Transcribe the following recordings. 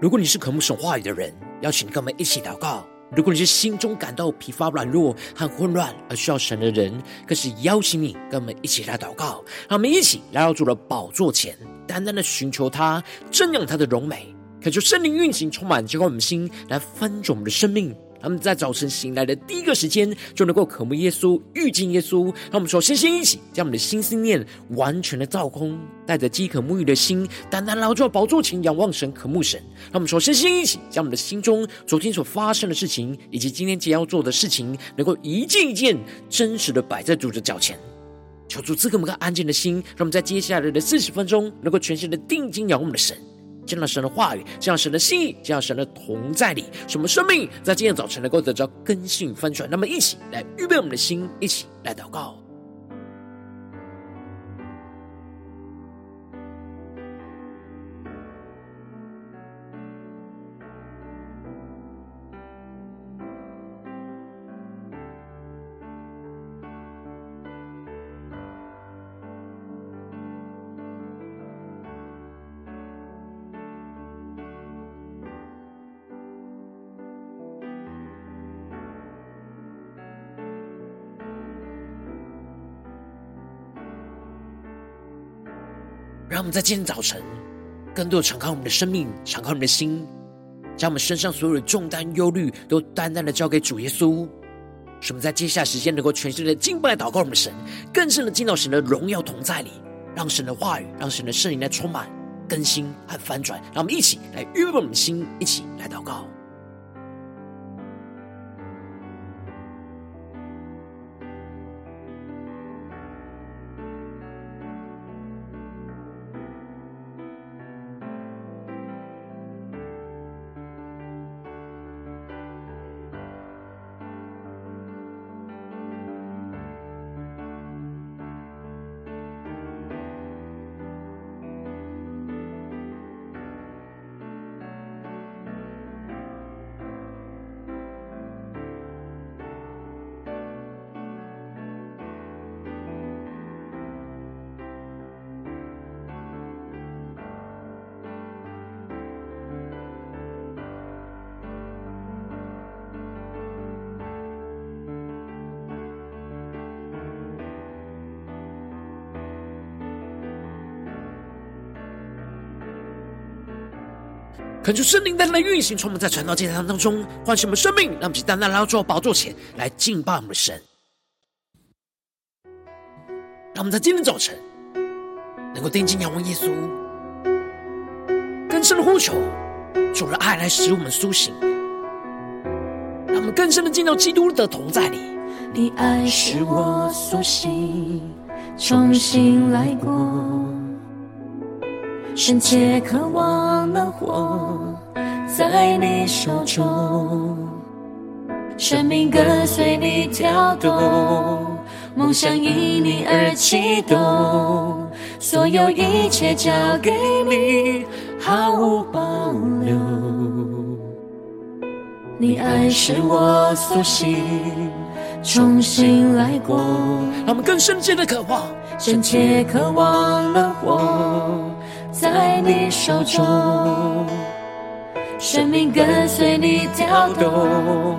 如果你是渴慕神话语的人，邀请跟我们一起祷告；如果你是心中感到疲乏软弱和混乱而需要神的人，更是邀请你跟我们一起来祷告。让我们一起来到主的宝座前，单单的寻求他，正仰他的荣美，恳求圣灵运行，充满浇灌我们心，来翻转我们的生命。他们在早晨醒来的第一个时间，就能够渴慕耶稣、遇见耶稣。让我们说先先一起将我们的心思念完全的造空，带着饥渴沐浴的心，单单劳作宝座前仰望神、渴慕神。让我们说先先一起将我们的心中昨天所发生的事情，以及今天将要做的事情，能够一件一件真实的摆在主的脚前，求主赐给我们个安静的心，让我们在接下来的四十分钟，能够全心的定睛仰望我们的神。见到神的话语，见到神的心意，见到神的同在里，什么生命在今天早晨能够得到更新翻转。那么，一起来预备我们的心，一起来祷告。让我们在今天早晨，更多的敞开我们的生命，敞开我们的心，将我们身上所有的重担、忧虑，都单单的交给主耶稣。使我们在接下来时间，能够全心的敬拜、祷告我们的神，更深的进到神的荣耀同在里，让神的话语，让神的圣灵来充满、更新和翻转。让我们一起来预备我们的心，一起来祷告。恳求圣灵单单来运行，充满在传道祭坛当中，唤醒我们生命，让我们单单来到主宝座前来敬拜我们的神。让我们在今天早晨能够定睛仰望耶稣，更深的呼求主的爱来使我们苏醒，让我们更深的进到基督的同在里。你爱使我苏醒，重新来过。深切渴望能活在你手中，生命跟随你跳动，梦想因你而启动，所有一切交给你，毫无保留。你爱是我苏醒，重新来过，让我们更深切的渴望，深切渴望能活。在你手中，生命跟随你跳动，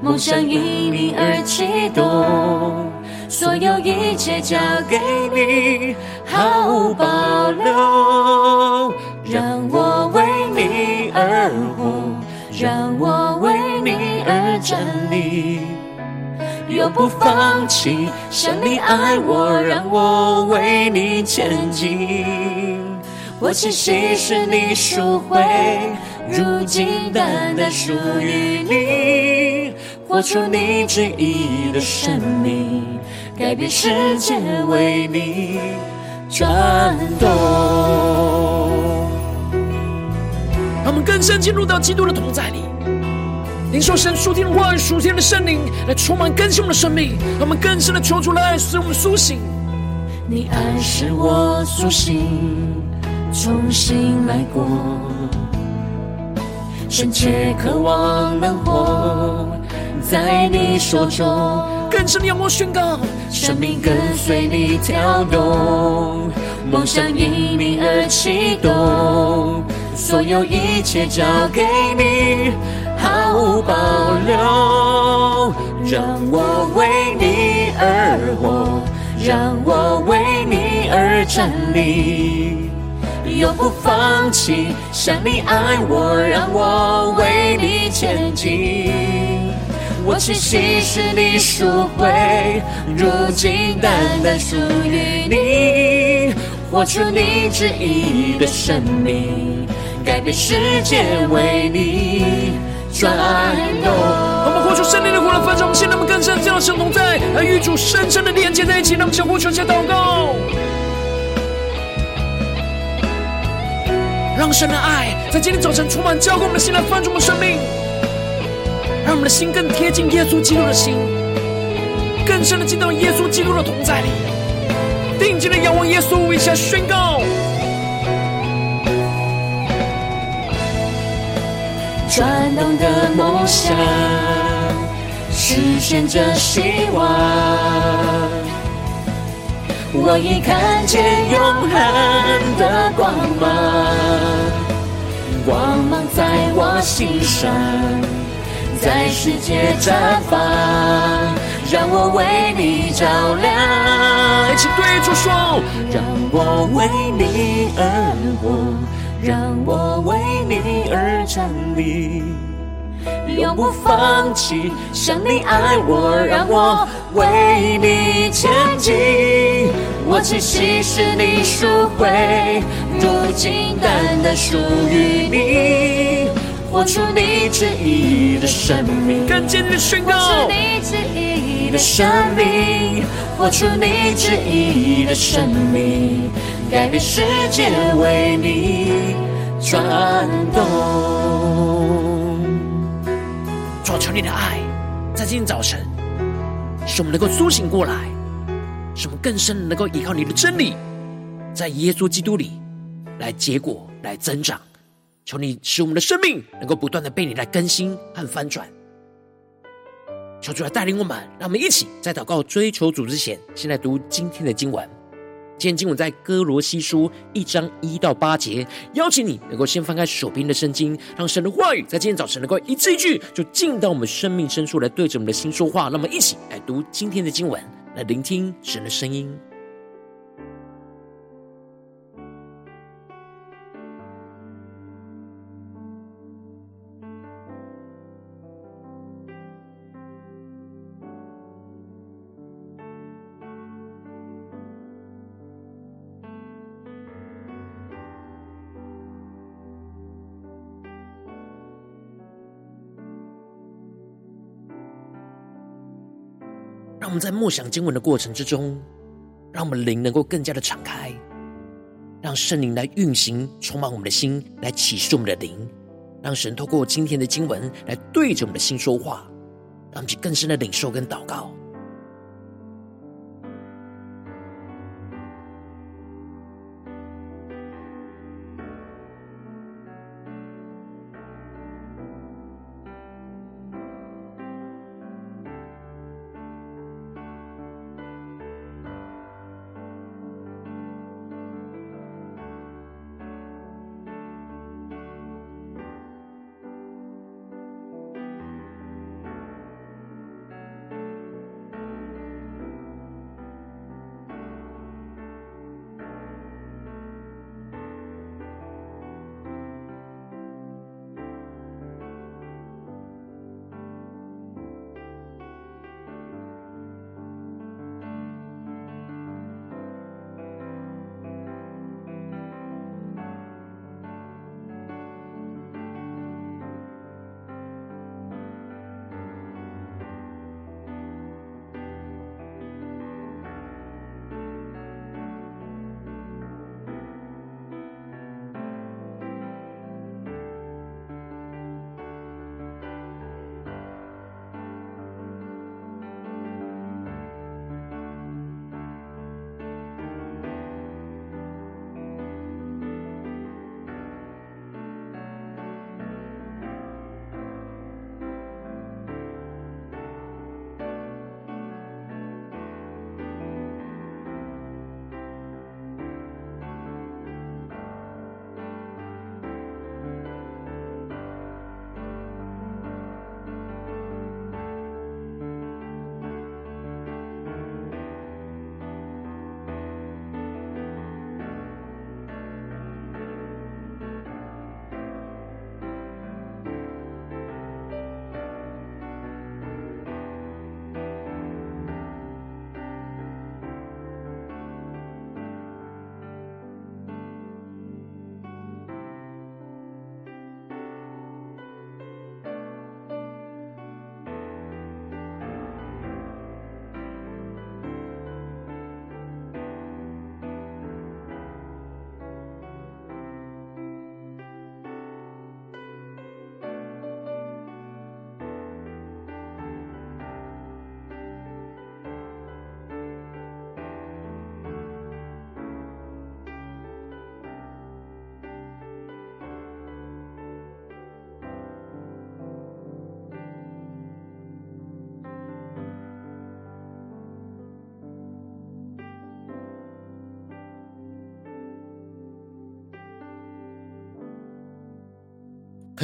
梦想因你而启动，所有一切交给你，毫无保留。让我为你而活，让我为你而站立，永不放弃。像你爱我，让我为你前进。我气息是你赎回，如今单单属于你，活出你旨意的生命，改变世界为你转动。让我们更深进入到基督的同在里，领受神属天的话语、属天的圣灵来充满更新我们的生命。让我们更深的求主来使我们苏醒。你爱使我苏醒。重新来过，深切渴望能活在你手中。更深的仰望宣告，生命跟随你跳动，梦想因你而启动，所有一切交给你，毫无保留。让我为你而活，让我为你而站立，永不放弃。像你爱我，让我为你前进。我气息是你赎回，如今单单属于你，活出你旨意的生命，改变世界为你转动。我们活出生命的活的分盛，现在我们更深将圣同在，来与主深深的连接在一起，让我们相互求下祷告，让神的爱在今天早晨充满浇灌我们的心，来翻转我们生命。让我们的心更贴近耶稣基督的心，更深的进到耶稣基督的同在里，定睛的仰望耶稣，一下宣告：转动的梦想，实现着希望。我已看见永恒的光芒，光芒在我心上。在世界绽放，让我为你照亮。一起对主说：让我为你而活，让我为你而站立，永不放弃。想你爱我，让我为你前进。我栖息是你赎回，如今单单属于你。活出你旨意的生命，更坚定的宣告。活出你旨意的生命，活出你旨意的生命，改变世界为你转动。主啊，求你的爱在今天早晨，使我们能够苏醒过来，使我们更深能够依靠你的真理，在耶稣基督里来结果，来增长。求你使我们的生命能够不断的被你来更新和翻转。求主来带领我们，让我们一起在祷告追求主之前，先来读今天的经文。今天经文在哥罗西书一章一到八节。邀请你能够先翻开手边的圣经，让神的话语在今天早晨能够一字一句就进到我们生命深处来对着我们的心说话。让我们一起来读今天的经文，来聆听神的声音。我们在默想经文的过程之中，让我们灵能够更加的敞开，让圣灵来运行，充满我们的心，来启示我们的灵，让神透过今天的经文来对着我们的心说话，让我们更深的领受跟祷告。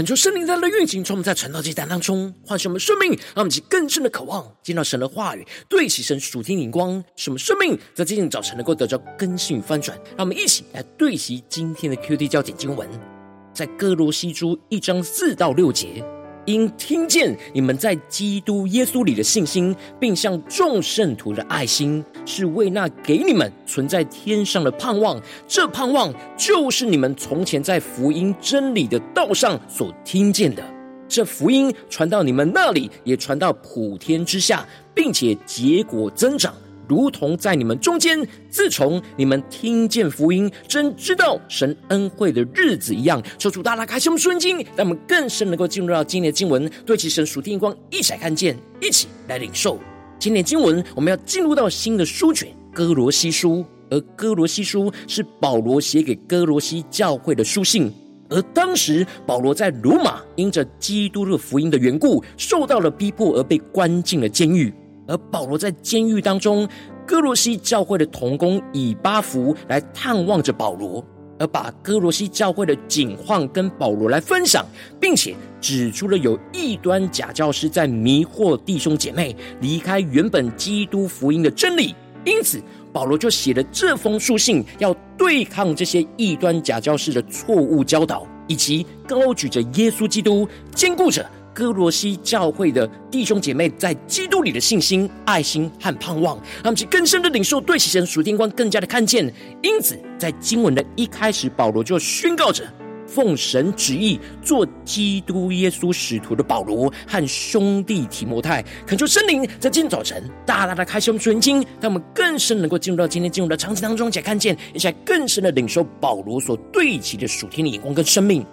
恳求圣灵在的运行，从我们在传道祭坛当中唤醒我们生命，让我们起更深的渴望见到神的话语，对齐神主天灵光，使我们生命在今天早晨能够得到更新与翻转。让我们一起来对齐今天的 QD 焦点经文，在哥罗西书一章四到六节。因听见你们在基督耶稣里的信心，并向众圣徒的爱心，是为那给你们存在天上的盼望。这盼望就是你们从前在福音真理的道上所听见的。这福音传到你们那里，也传到普天之下，并且结果增长。如同在你们中间，自从你们听见福音，真知道神恩惠的日子一样，求主大大开启我们顺经，让我们更深能够进入到今年的经文，对其神属天光一起来看见，一起来领受。今年经文，我们要进入到新的书卷哥罗西书，而哥罗西书是保罗写给哥罗西教会的书信，而当时保罗在罗马因着基督的福音的缘故，受到了逼迫而被关进了监狱。而保罗在监狱当中，歌罗西教会的同工以巴弗来探望着保罗，而把歌罗西教会的景况跟保罗来分享，并且指出了有异端假教师在迷惑弟兄姐妹离开原本基督福音的真理。因此，保罗就写了这封书信，要对抗这些异端假教师的错误教导，以及高举着耶稣基督，坚固着。歌罗西教会的弟兄姐妹在基督里的信心、爱心和盼望，让我们更深的领受，对其神属天光更加的看见。因此，在经文的一开始，保罗就宣告着：奉神旨意做基督耶稣使徒的保罗和兄弟提摩太，恳求圣灵在今天早晨大大的开启我们属灵经，让我们更深能够进入到今天经文的场景当中，且看见，一起来更深的领受保罗所对齐的属天的眼光跟生命。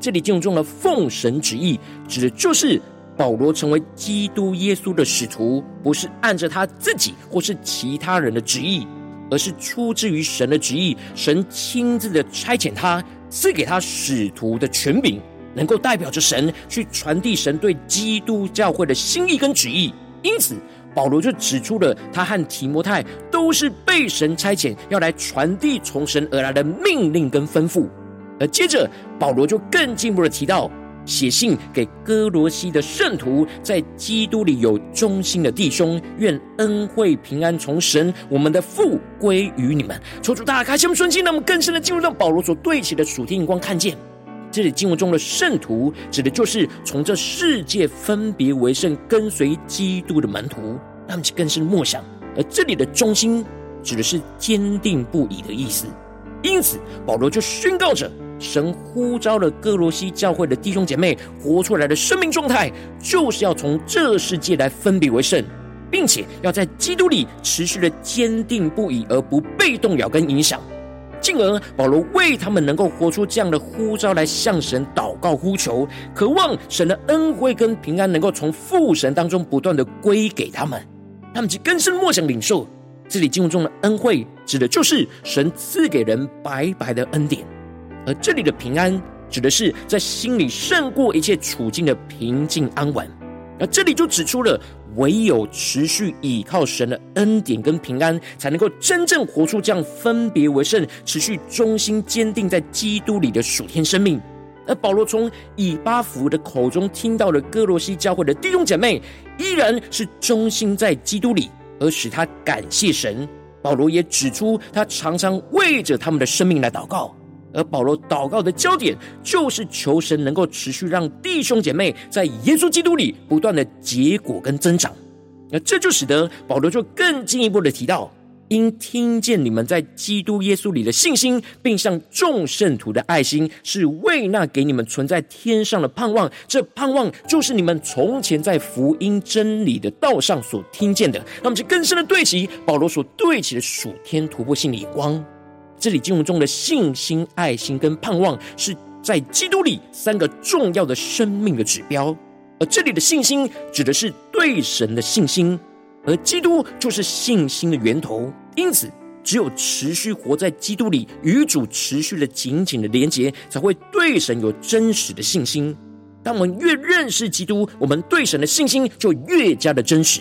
这里经文中的奉神旨意，指的就是保罗成为基督耶稣的使徒，不是按着他自己或是其他人的旨意，而是出自于神的旨意。神亲自的差遣他，赐给他使徒的权柄，能够代表着神去传递神对基督教会的心意跟旨意。因此，保罗就指出了他和提摩太都是被神差遣，要来传递从神而来的命令跟吩咐。而接着，保罗就更进一步的提到，写信给歌罗西的圣徒，在基督里有忠心的弟兄，愿恩惠平安从神我们的父归于你们。求主大开心顺心，让我们更深的进入到保罗所对齐的属天眼光，看见这里经文中的圣徒，指的就是从这世界分别为圣，跟随基督的门徒，让我们更深默想。而这里的忠心，指的是坚定不移的意思。因此，保罗就宣告着。神呼召了歌罗西教会的弟兄姐妹活出来的生命状态，就是要从这世界来分别为圣，并且要在基督里持续的坚定不移，而不被动摇跟影响。进而，保罗为他们能够活出这样的呼召来向神祷告呼求，渴望神的恩惠跟平安能够从父神当中不断的归给他们。他们就更深默想领受这里经文中的恩惠，指的就是神赐给人白白的恩典。而这里的平安，指的是在心里胜过一切处境的平静安稳。而这里就指出了，唯有持续倚靠神的恩典跟平安，才能够真正活出这样分别为圣、持续忠心坚定在基督里的属天生命。而保罗从以巴弗的口中听到了哥罗西教会的弟兄姐妹，依然是忠心在基督里，而使他感谢神。保罗也指出，他常常为着他们的生命来祷告。而保罗祷告的焦点，就是求神能够持续让弟兄姐妹在耶稣基督里不断的结果跟增长。那这就使得保罗就更进一步的提到，因听见你们在基督耶稣里的信心，并向众圣徒的爱心，是为那给你们存在天上的盼望。这盼望就是你们从前在福音真理的道上所听见的。那么，就更深的对齐保罗所对齐的属天突破性的光。这里经文中的信心、爱心跟盼望，是在基督里三个重要的生命的指标。而这里的信心指的是对神的信心，而基督就是信心的源头。因此，只有持续活在基督里，与主持续的紧紧的连结，才会对神有真实的信心。当我们越认识基督，我们对神的信心就越加的真实。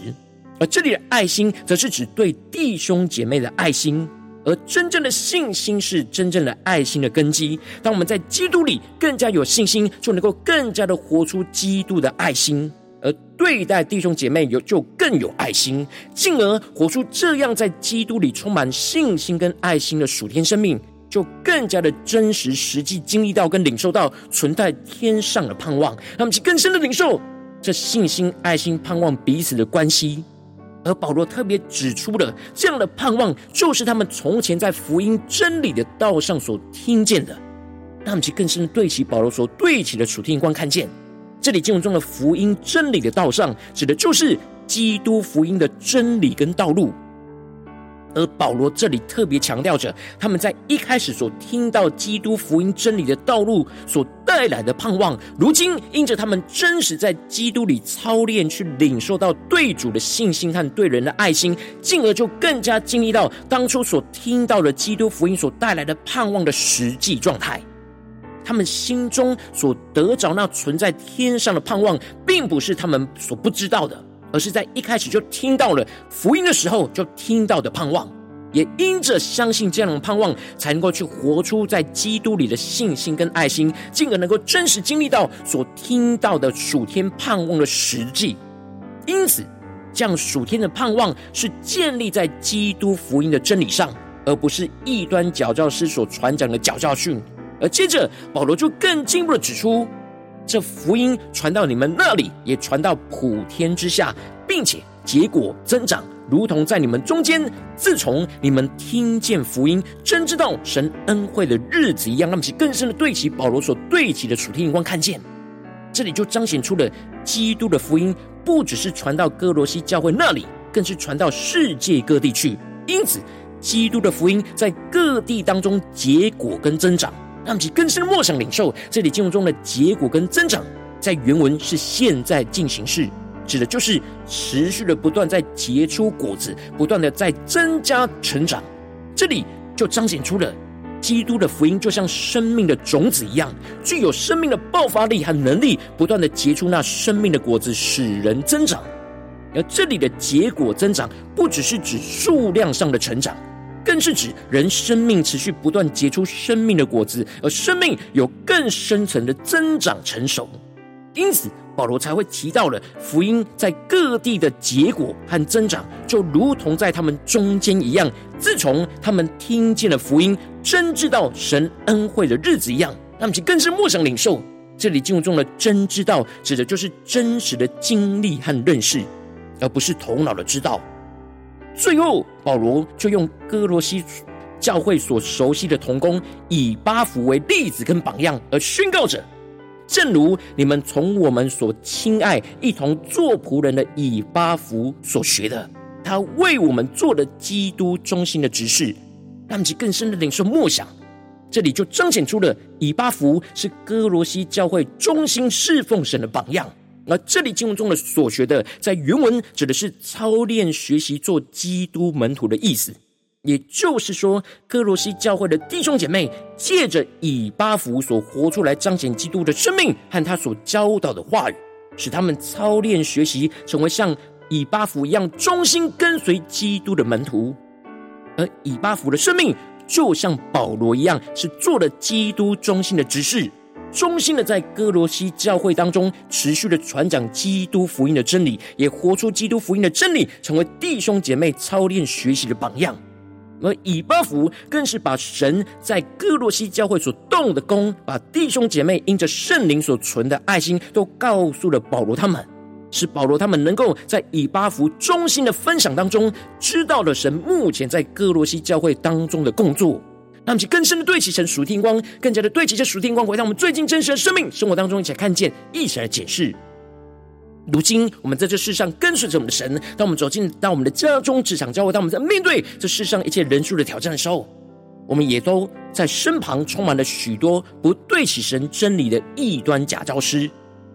而这里的爱心，则是指对弟兄姐妹的爱心。而真正的信心是真正的爱心的根基。当我们在基督里更加有信心，就能够更加的活出基督的爱心，而对待弟兄姐妹有就更有爱心，进而活出这样在基督里充满信心跟爱心的属天生命，就更加的真实、实际经历到跟领受到存在天上的盼望，让我们去更深的领受这信心、爱心、盼望彼此的关系。而保罗特别指出了这样的盼望，就是他们从前在福音真理的道上所听见的。让我们去更深对齐保罗所对齐的楚天观，看见这里经文中的福音真理的道上，指的就是基督福音的真理跟道路。而保罗这里特别强调着，他们在一开始所听到基督福音真理的道路所带来的盼望，如今因着他们真实在基督里操练，去领受到对主的信心和对人的爱心，进而就更加经历到当初所听到的基督福音所带来的盼望的实际状态。他们心中所得着那存在天上的盼望，并不是他们所不知道的。而是在一开始就听到了福音的时候，就听到的盼望，也因着相信这样的盼望，才能够去活出在基督里的信心跟爱心，进而能够真实经历到所听到的属天盼望的实际。因此，这样属天的盼望是建立在基督福音的真理上，而不是异端假教师所传讲的假教训。而接着，保罗就更进一步的指出。这福音传到你们那里，也传到普天之下，并且结果增长，如同在你们中间，自从你们听见福音，真知道神恩惠的日子一样，那么，更深的对齐保罗所对齐的楚天眼光，看见这里就彰显出了基督的福音，不只是传到歌罗西教会那里，更是传到世界各地去。因此，基督的福音在各地当中结果跟增长。让其更深默想领受这里经文中的结果跟增长，在原文是现在进行式，指的就是持续的不断在结出果子，不断的在增加成长。这里就彰显出了基督的福音就像生命的种子一样，具有生命的爆发力和能力，不断的结出那生命的果子，使人增长。而这里的结果增长，不只是指数量上的成长。更是指人生命持续不断结出生命的果子，而生命有更深层的增长成熟。因此，保罗才会提到了福音在各地的结果和增长，就如同在他们中间一样。自从他们听见了福音，真知道神恩惠的日子一样，他们就更是默想领受。这里经文中的“真知道”指的就是真实的经历和认识，而不是头脑的知道。最后，保罗就用哥罗西教会所熟悉的童工以巴弗为例子跟榜样，而宣告着：正如你们从我们所亲爱、一同做仆人的以巴弗所学的，他为我们做了基督中心的执事，让其更深的领受默想。这里就彰显出了以巴弗是哥罗西教会中心侍奉神的榜样。而这里经文中的所学的，在原文指的是操练学习做基督门徒的意思，也就是说，歌罗西教会的弟兄姐妹借着以巴弗所活出来彰显基督的生命和他所教导的话语，使他们操练学习成为像以巴弗一样忠心跟随基督的门徒。而以巴弗的生命就像保罗一样，是做了基督忠心的执事。忠心的在歌罗西教会当中持续的传讲基督福音的真理，也活出基督福音的真理，成为弟兄姐妹操练学习的榜样。而以巴弗更是把神在歌罗西教会所动的工，把弟兄姐妹因着圣灵所存的爱心，都告诉了保罗他们，使保罗他们能够在以巴弗忠心的分享当中，知道了神目前在歌罗西教会当中的工作。让其更深的对齐成属天光，更加的对齐这属天光，回到我们最近真实的生命生活当中，一起来看见，一起来解释。如今我们在这世上跟随着我们的神，当我们走进到我们的家中、职场、教会，当我们在面对这世上一切人数的挑战的时候，我们也都在身旁充满了许多不对齐神真理的异端假教师，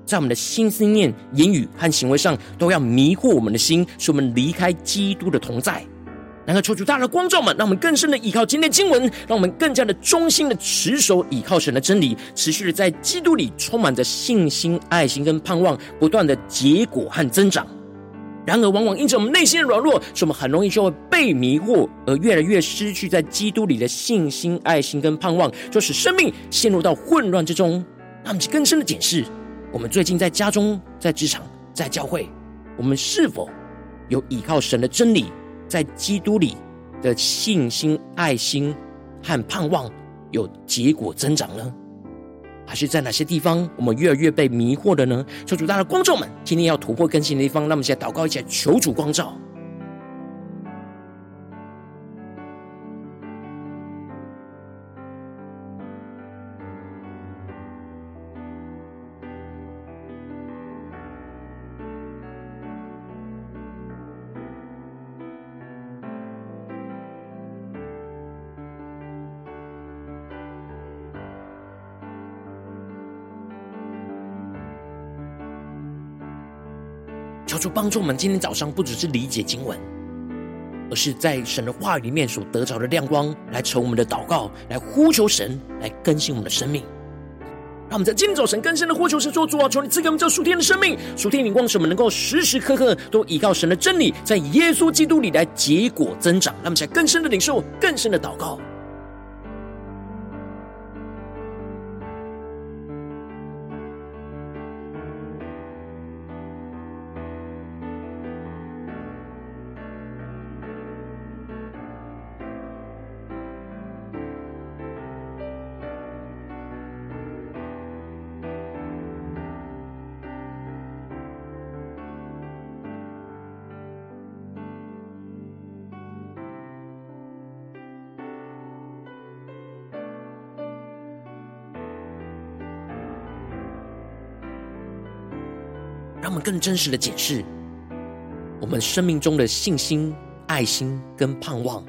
在我们的心思念、言语和行为上，都要迷惑我们的心，使我们离开基督的同在。然后求主大的光照们，让我们更深的依靠今天经文，让我们更加的忠心的持守依靠神的真理，持续的在基督里充满着信心、爱心跟盼望，不断的结果和增长。然而，往往因着我们内心的软弱，使我们很容易就会被迷惑，而越来越失去在基督里的信心、爱心跟盼望，就使生命陷入到混乱之中。那么，更深的检视，我们最近在家中、在职场、在教会，我们是否有依靠神的真理，在基督里的信心、爱心和盼望有结果增长呢？还是在哪些地方，我们越来越被迷惑了呢？求主，大的观众们，今天要突破更新的地方，那么现在祷告一下，求主光照。主帮助我们，今天早上不只是理解经文，而是在神的话语里面所得着的亮光，来成我们的祷告，来呼求神，来更新我们的生命。让我们在今天早晨更深的呼求神说：主啊，求你赐给我们这属天的生命，属天的光，使我们能够时时刻刻都依靠神的真理，在耶稣基督里来结果增长。让我们在更深的领受，更深的祷告。更真实的解释我们生命中的信心、爱心跟盼望，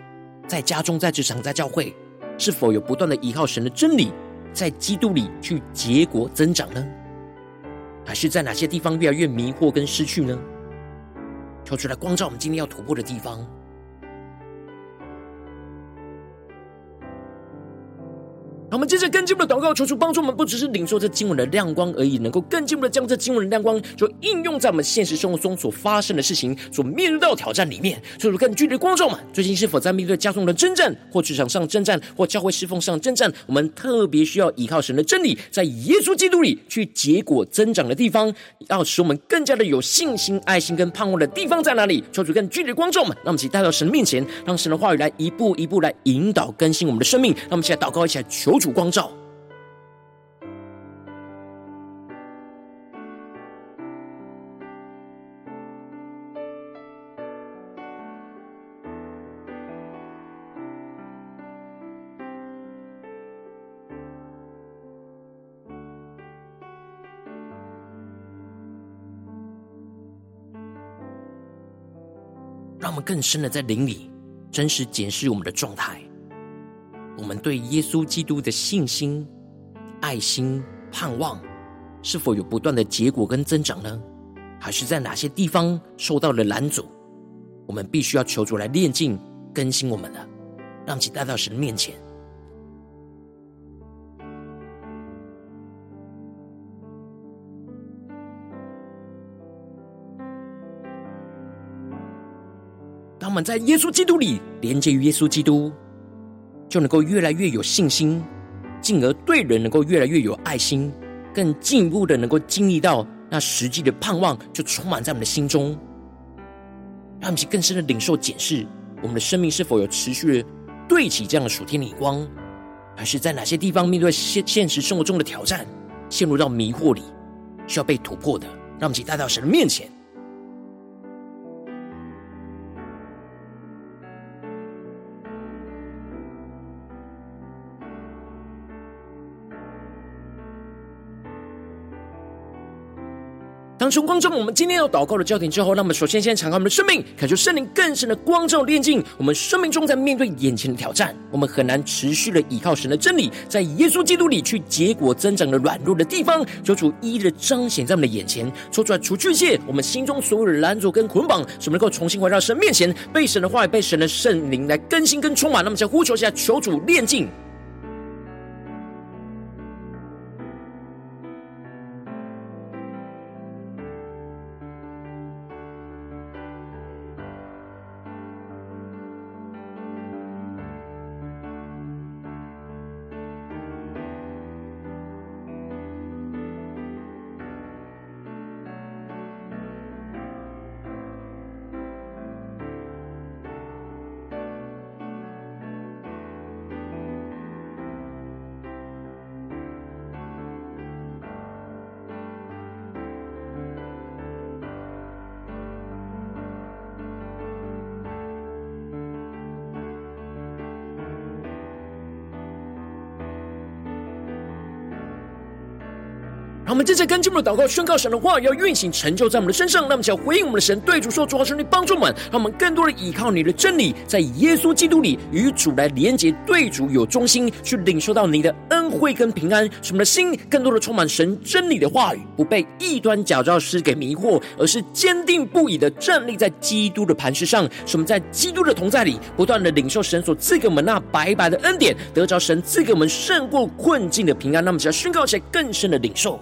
在家中、在职场、在教会，是否有不断的依靠神的真理，在基督里去结果增长呢？还是在哪些地方越来越迷惑跟失去呢？求出来光照我们今天要突破的地方。我们接着更进一步的祷告，求主帮助我们，不只是领受这经文的亮光而已，能够更进一步的将这经文的亮光，就应用在我们现实生活中所发生的事情、所面对到挑战里面。求主更具体的光照们，最近是否在面对家中的征战，或职场上征战，或教会侍奉上征战？我们特别需要依靠神的真理，在耶稣基督里去结果增长的地方，要使我们更加的有信心、爱心跟盼望的地方在哪里？求主更具体的光照们，让我们一起带到神的面前，让神的话语来一步一步来引导更新我们的生命。让我们一起来祷告，一起来求主。主光照，让我们更深的在灵里真实检视我们的状态。我们对耶稣基督的信心、爱心、盼望，是否有不断的结果跟增长呢？还是在哪些地方受到了拦阻？我们必须要求主来炼净、更新我们呢？让其带到神面前。当我们在耶稣基督里连接于耶稣基督。就能够越来越有信心，进而对人能够越来越有爱心，更进一步的能够经历到那实际的盼望，就充满在我们的心中，让我们去更深的领受检视我们的生命是否有持续的对齐这样的属天的光，还是在哪些地方面对现现实生活中的挑战，陷入到迷惑里，需要被突破的，让我们去带到神的面前。从光照我们今天要祷告的焦点之后，那么首先先敞开我们的生命，感受圣灵更深的光照炼净我们生命中，在面对眼前的挑战，我们很难持续的依靠神的真理，在耶稣基督里去结果增长的软弱的地方，求主一一的彰显在我们的眼前，说出来除去一切我们心中所有的拦阻跟捆绑，使我们能够重新回到神面前，被神的话语、被神的圣灵来更新跟充满。那么，在呼求下，求主炼净。我们正在跟进我们的祷告，宣告神的话要运行成就在我们的身上。那么，想回应我们的神，对主说：主啊，求你帮助我们，让我们更多的依靠你的真理，在耶稣基督里与主来连结，对主有忠心，去领受到你的恩惠跟平安，使我们的心更多的充满神真理的话语，不被异端假教师给迷惑，而是坚定不移的站立在基督的磐石上。使我们在基督的同在里，不断的领受神所赐给我们那白白的恩典，得着神赐给我们胜过困境的平安。那么，只要宣告起来更深的领受。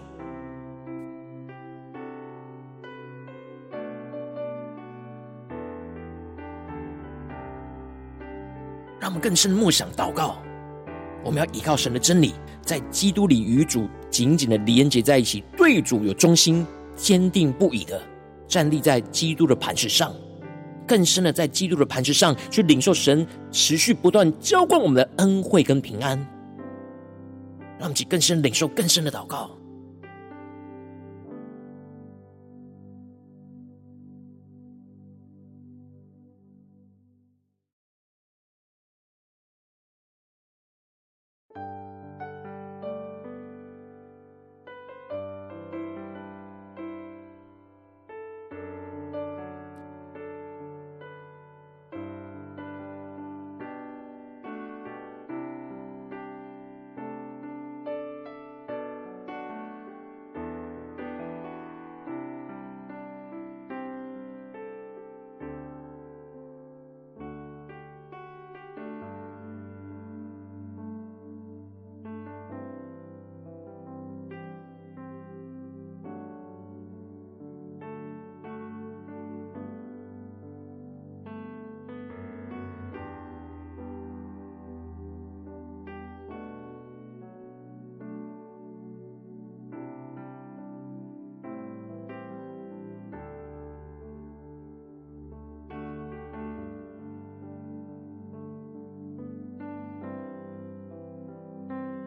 更深的默想祷告，我们要依靠神的真理，在基督里与主紧紧的连接在一起，对主有忠心，坚定不移的站立在基督的磐石上，更深的在基督的磐石上去领受神持续不断浇灌我们的恩惠跟平安，让我们更深领受更深的祷告。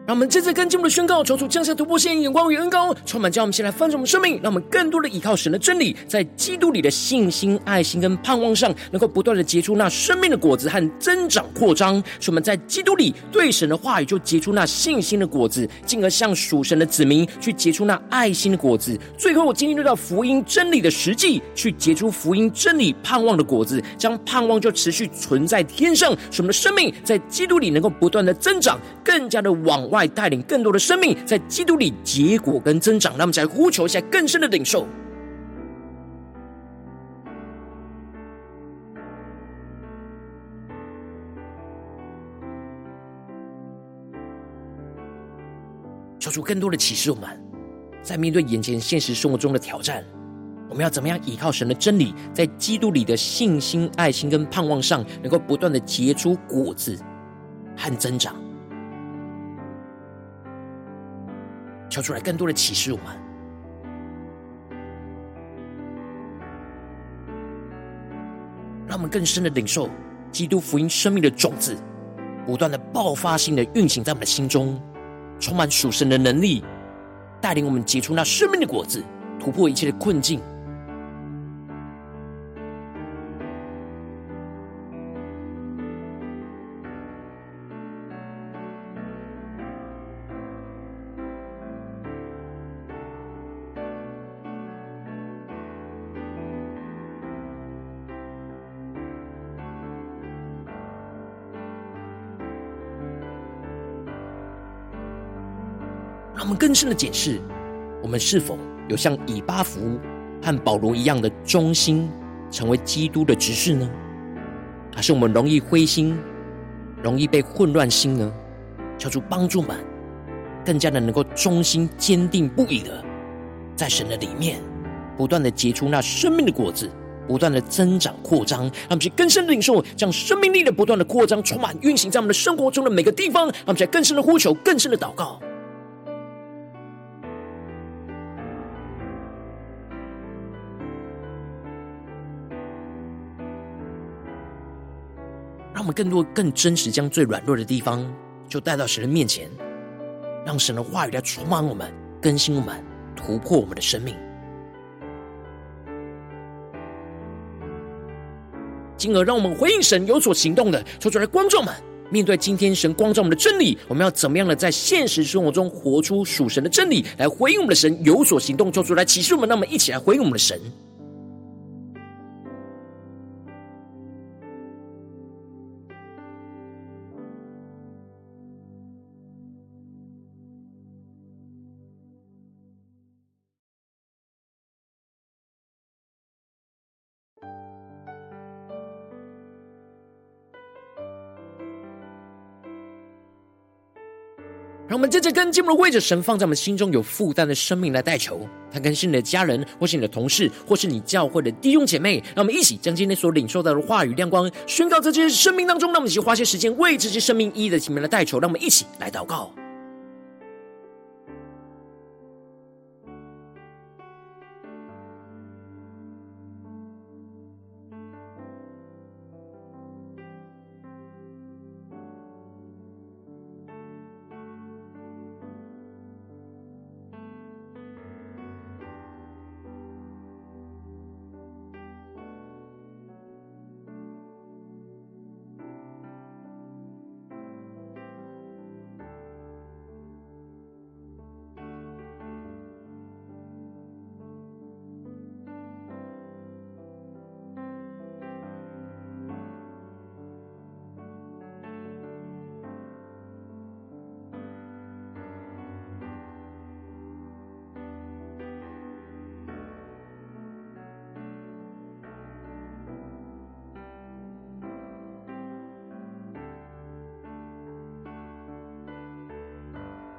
让我们这次跟进我们的宣告，求主降下突破性眼光与恩膏，充满将我们先来翻转我们生命，让我们更多的依靠神的真理，在基督里的信心、爱心跟盼望上，能够不断的结出那生命的果子和增长扩张。使我们在基督里对神的话语就结出那信心的果子，进而向属神的子民去结出那爱心的果子。最后，我经历到福音真理的实际，去结出福音真理盼望的果子，将盼望就持续存在天上。使我们的生命在基督里能够不断的增长，更加的往外。带领更多的生命在基督里结果跟增长，那么在呼求一下更深的领受，求出更多的启示。我们在面对眼前现实生活中的挑战，我们要怎么样依靠神的真理，在基督里的信心、爱心跟盼望上，能够不断的结出果子和增长。求出来更多的启示，我们让我们更深的领受基督福音生命的种子，不断的爆发性的运行在我们的心中，充满属神的能力，带领我们结出那生命的果子，突破一切的困境。让我们更深的检视，我们是否有像以巴弗和保罗一样的忠心，成为基督的执事呢？还是我们容易灰心，容易被混乱心呢？求主帮助们，更加的能够忠心、坚定不移的，在神的里面，不断的结出那生命的果子，不断的增长扩张，让我们去更深的领受，将生命力的不断的扩张，充满运行在我们的生活中的每个地方，让我们在更深的呼求，更深的祷告。更多、更真实，将最软弱的地方就带到神的面前，让神的话语来充满我们、更新我们、突破我们的生命，进而让我们回应神有所行动的，说出来，观众们面对今天神光照我们的真理，我们要怎么样的在现实生活中活出属神的真理，来回应我们的神，有所行动，做出来启示我们。那么，一起来回应我们的神。让我们接着跟进入为着神放在我们心中有负担的生命来代求，他跟是你的家人，或是你的同事，或是你教会的弟兄姐妹。让我们一起将今天所领受到的话语亮光宣告在这些生命当中。让我们一起花些时间为这些生命一一的前面来代求。让我们一起来祷告。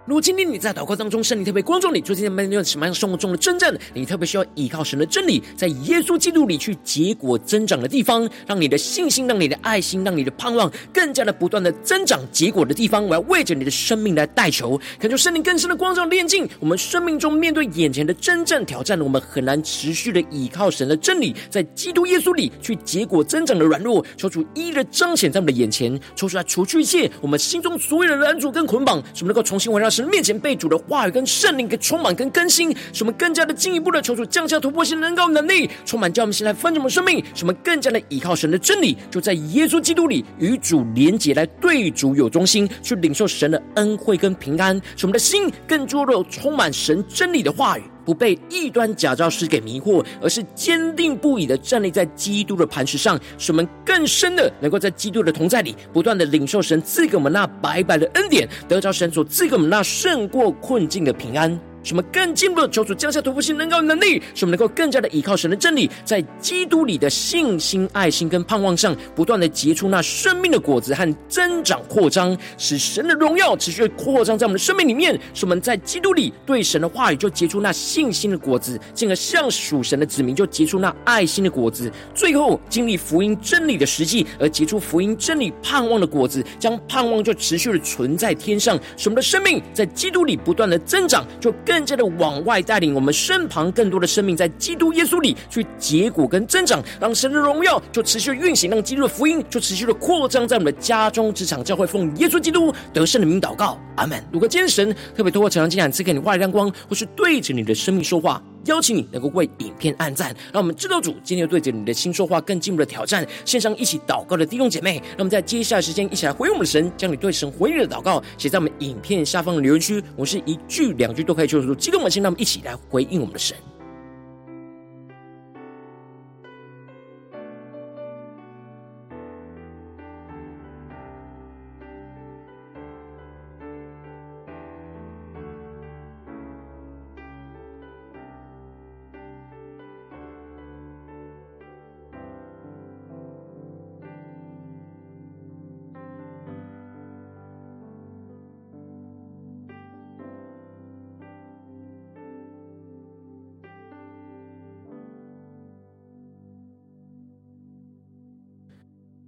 如今天你在祷告当中，圣灵特别光照你，最近在面对什么样生活中的征战，你特别需要依靠神的真理，在耶稣基督里去结果增长的地方，让你的信心、让你的爱心、让你的盼望更加的不断的增长结果的地方，我要为着你的生命来代求，恳求圣灵更深的光照炼净我们生命中面对眼前的真正挑战，我们很难持续的依靠神的真理，在基督耶稣里去结果增长的软弱，求主一一的彰显在我们的眼前，抽出来除去一切我们心中所有的拦阻跟捆绑，使我们能够重新回到神面前被主的话语跟圣灵给充满跟更新，使我们更加的进一步的求主降下突破性能够能力，充满叫我们现在分盛的生命，使我们更加的依靠神的真理，就在耶稣基督里与主连结，来对主有忠心，去领受神的恩惠跟平安，使我们的心更多的充满神真理的话语。不被异端假教师给迷惑，而是坚定不移的站立在基督的磐石上，使我们更深的能够在基督的同在里，不断的领受神赐给我们那白白的恩典，得着神所赐给我们那胜过困境的平安。使我们更进步的求主降下突破性能够能力，使我们能够更加的依靠神的真理，在基督里的信心、爱心跟盼望上，不断的结出那生命的果子和增长扩张，使神的荣耀持续的扩张在我们的生命里面。使我们在基督里对神的话语就结出那信心的果子，进而向属神的子民就结出那爱心的果子，最后经历福音真理的实际，而结出福音真理盼望的果子，将盼望就持续的存在天上，使我们的生命在基督里不断的增长，就更。更加的往外带领我们身旁更多的生命，在基督耶稣里去结果跟增长，让神的荣耀就持续运行，让基督的福音就持续的扩张在我们的家中、职场、教会，奉耶稣基督得胜的名祷告，阿门。如果今天神特别透过成长经验赐给你外亮光，或是对着你的生命说话，邀请你能够为影片按赞，让我们知道主今天对着你的心说话，更进一步的挑战。线上一起祷告的弟兄姐妹，让我们在接下来时间一起来回应我们的神，将你对神回应的祷告写在我们影片下方的留言区。我是一句两句都可以说出，激动的心，让我们一起来回应我们的神。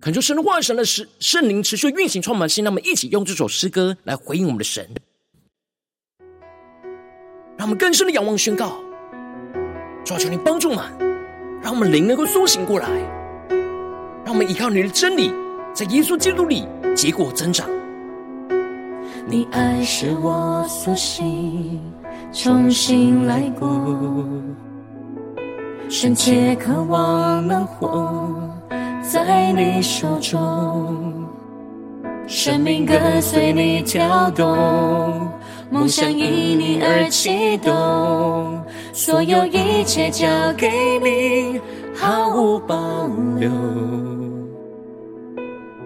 恳求神的话语、神的圣圣灵持续运行，充满心。让我们一起用这首诗歌来回应我们的神，让我们更深的仰望宣告。主啊，求你帮助我们，让我们灵能够苏醒过来，让我们依靠你的真理，在耶稣基督里结果增长。你爱是我苏醒，重新来过，深切渴望能活。在你手中，生命跟随你跳动，梦想因你而启动，所有一切交给你，毫无保留。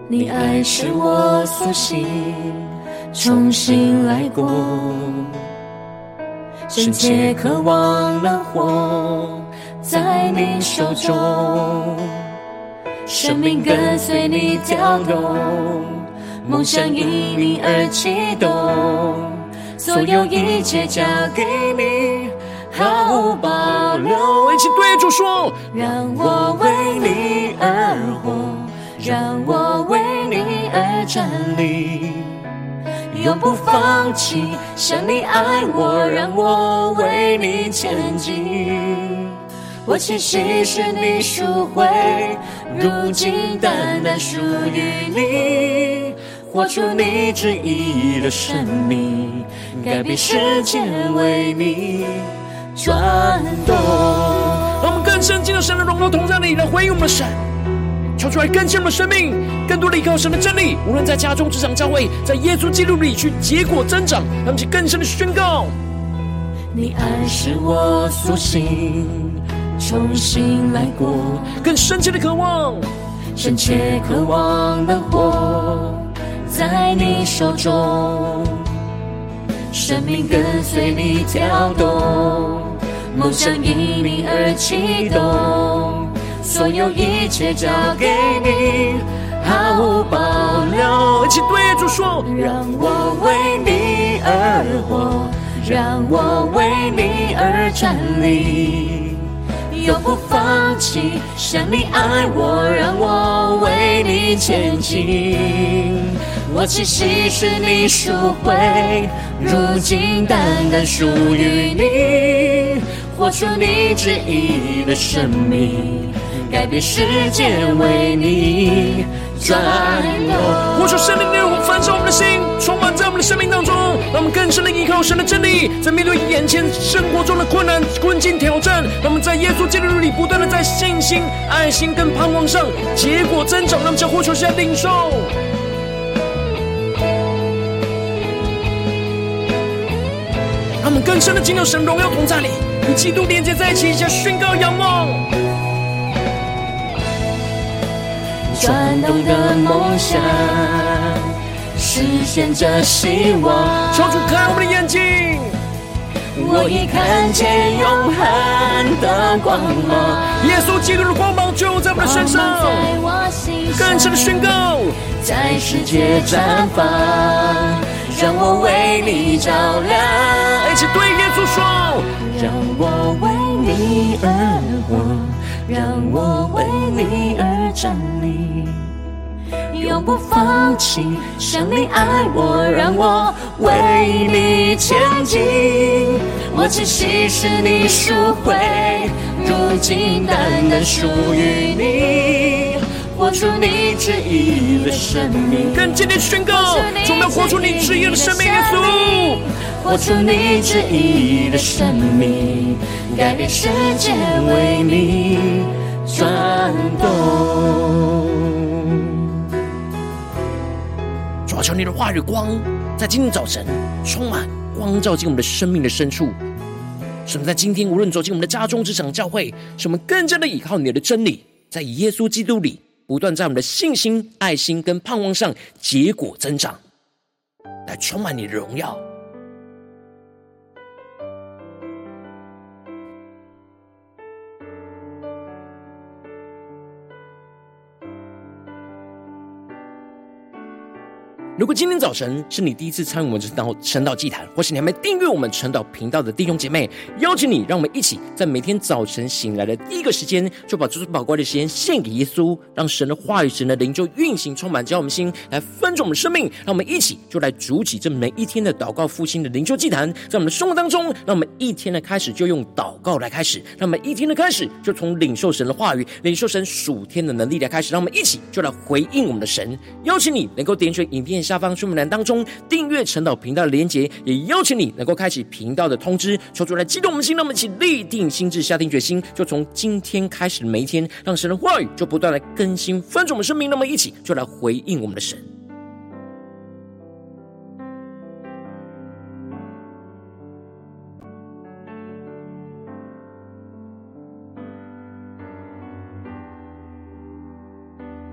你爱是我苏醒，重新来过，深切渴望能活在你手中，生命跟随你跳动。梦想因你而启动，所有一切交给你，毫无保留。一起对主说：让我为你而活，让我为你而站立，永不放弃。像你爱我，让我为你前进。我气息是你赎回，如今单单属于你。活出你旨意的生命，改变世界为你转动。让我们更深进入神的荣耀同在里，来回应我们的神，求出来更新我们的生命，更多的依靠神的真理。无论在家中、职场、教会，在耶稣基督里去结果增长，让我们去更深的宣告：你爱使我苏醒，重新来过，更深切的渴望，深切渴望的活。在你手中，生命跟随你跳动，梦想因你而启动，所有一切交给你，毫无保留。一起对主说：让我为你而活，让我为你而站立，永不放弃。像你爱我，让我为你前进。我栖息是你赎回，如今单单属于你。活出你旨意的生命，改变世界为你转动。活出圣灵的火焚烧我们的心，充满在我们的生命当中，让我们更深的依靠神的真理，在面对眼前生活中的困难、困境、挑战，让我们在耶稣基督里不断的在信心、爱心跟盼望上结果增长，让我们将活出现在领受。他们更深的进入神荣耀同在里，与基督连接在一起，向宣告仰望。转动的梦想，实现着希望。求主开我们的眼睛，我已看见永恒的光芒。耶稣基督的光芒就在我们的身上，更深的宣告，在世界绽放。让我为你照亮，一起对耶稣说：让我为你而活，让我为你而站立，永不放弃。像你爱我，让我为你前进。我气息是你赎回，如今单单属于你。活出你旨意的生命，更坚定宣告，我们要活出你旨意的生命，耶稣。活出你旨意的生命，改变世界为你转动。主啊，求你的话语光，在今天早晨充满光照进我们的生命的深处。使我们在今天无论走进我们的家中、职场、教会，使我们更加的依靠你的真理，在耶稣基督里。不断在我们的信心、爱心跟盼望上结果增长，来充满你的荣耀。如果今天早晨是你第一次参与我们晨祷晨祷祭坛，或是你还没订阅我们晨祷频道的弟兄姐妹，邀请你，让我们一起在每天早晨醒来的第一个时间，就把这最宝贵的时间献给耶稣，让神的话语、神的灵就运行充满，将我们心来分盛我们生命。让我们一起就来主起这每一天的祷告复兴的灵修祭坛，在我们的生活当中，让我们一天的开始就用祷告来开始，让我们一天的开始就从领受神的话语、领受神属天的能力来开始，让我们一起就来回应我们的神。邀请你能够点选影片。下方说明栏当中订阅陈导频道的连结，也邀请你能够开启频道的通知，求主来激动我们心，那么一起立定心智，下定决心，就从今天开始的每一天，让神的话语就不断来更新，翻转我们生命。那么一起就来回应我们的神。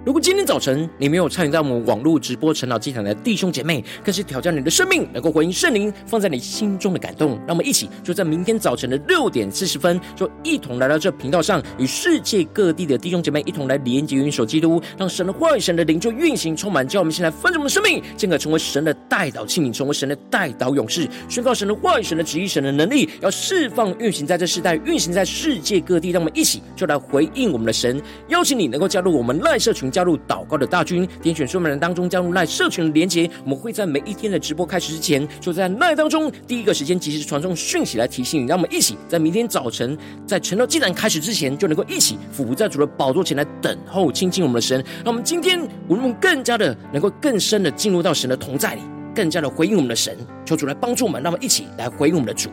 如果今天早晨你没有参与到我们网络直播晨祷祭坛的弟兄姐妹，更是挑战你的生命，能够回应圣灵放在你心中的感动。让我们一起就在明天早晨的六点四十分，就一同来到这频道上，与世界各地的弟兄姐妹一同来连接、云手基督，让神的话语、神的灵就运行、充满，叫我们先来分盛我们的生命，进而成为神的代祷器皿，成为神的代祷勇士，宣告神的话语、神的旨意、神的能力，要释放、运行在这世代，运行在世界各地。让我们一起就来回应我们的神，邀请你能够加入我们赖社群。加入祷告的大军，点选说明人当中加入赖社群的连结。我们会在每一天的直播开始之前，就在赖当中第一个时间及时传送讯息来提醒你。让我们一起在明天早晨在晨祷祭坛开始之前，就能够一起俯伏在主的宝座前来等候亲近我们的神。让我们今天无论更加的能够更深的进入到神的同在里，更加的回应我们的神。求主来帮助我们，让我们一起来回应我们的主。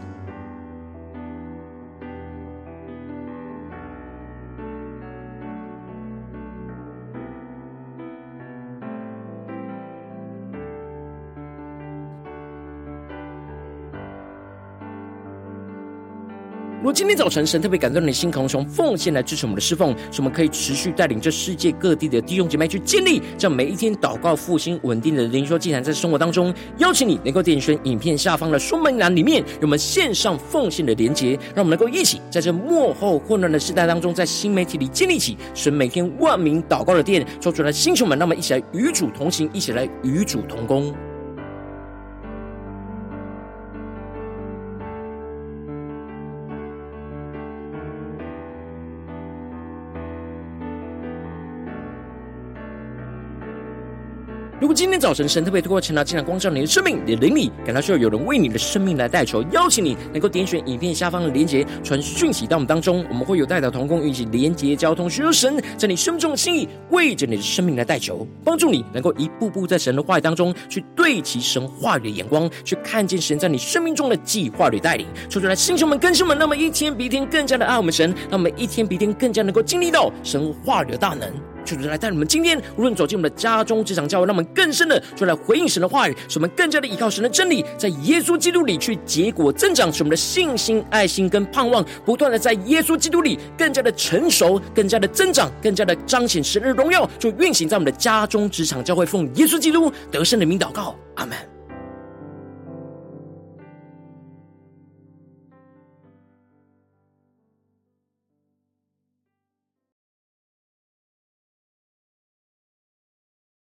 今天早晨神特别感动你的心，可能从奉献来支持我们的侍奉，使我们可以持续带领这世界各地的弟兄姐妹去建立这样每一天祷告复兴稳定的灵修祭坛，在生活当中，邀请你能够点选影片下方的说明栏里面有我们线上奉献的连结，让我们能够一起在这幕后混乱的时代当中，在新媒体里建立起神每天万名祷告的殿，说出来，星球们，让我们一起来与主同行，一起来与主同工。今天早晨神特别透过晨祷祭坛光照你的生命，你的灵里感到需要有人为你的生命来代求，邀请你能够点选影片下方的连结，传讯息到我们当中，我们会有代表同工，一起连结交通，寻求神在你生命中的心意，为着你的生命来代求，帮助你能够一步步在神的话语当中去对齐神话语的眼光，去看见神在你生命中的计划与带领。说出来，弟兄们、更新们，那么一天比一天更加的爱我们神，那么一天比一天更加能够经历到神话语的大能。就是来带你们今天无论走进我们的家中、职场、教会，让我们更深的就来回应神的话语，使我们更加的依靠神的真理，在耶稣基督里去结果增长，使我们的信心、爱心跟盼望不断的在耶稣基督里更加的成熟、更加的增长、更加的彰显神的荣耀，就运行在我们的家中、职场、教会，奉耶稣基督得胜的名祷告，阿门。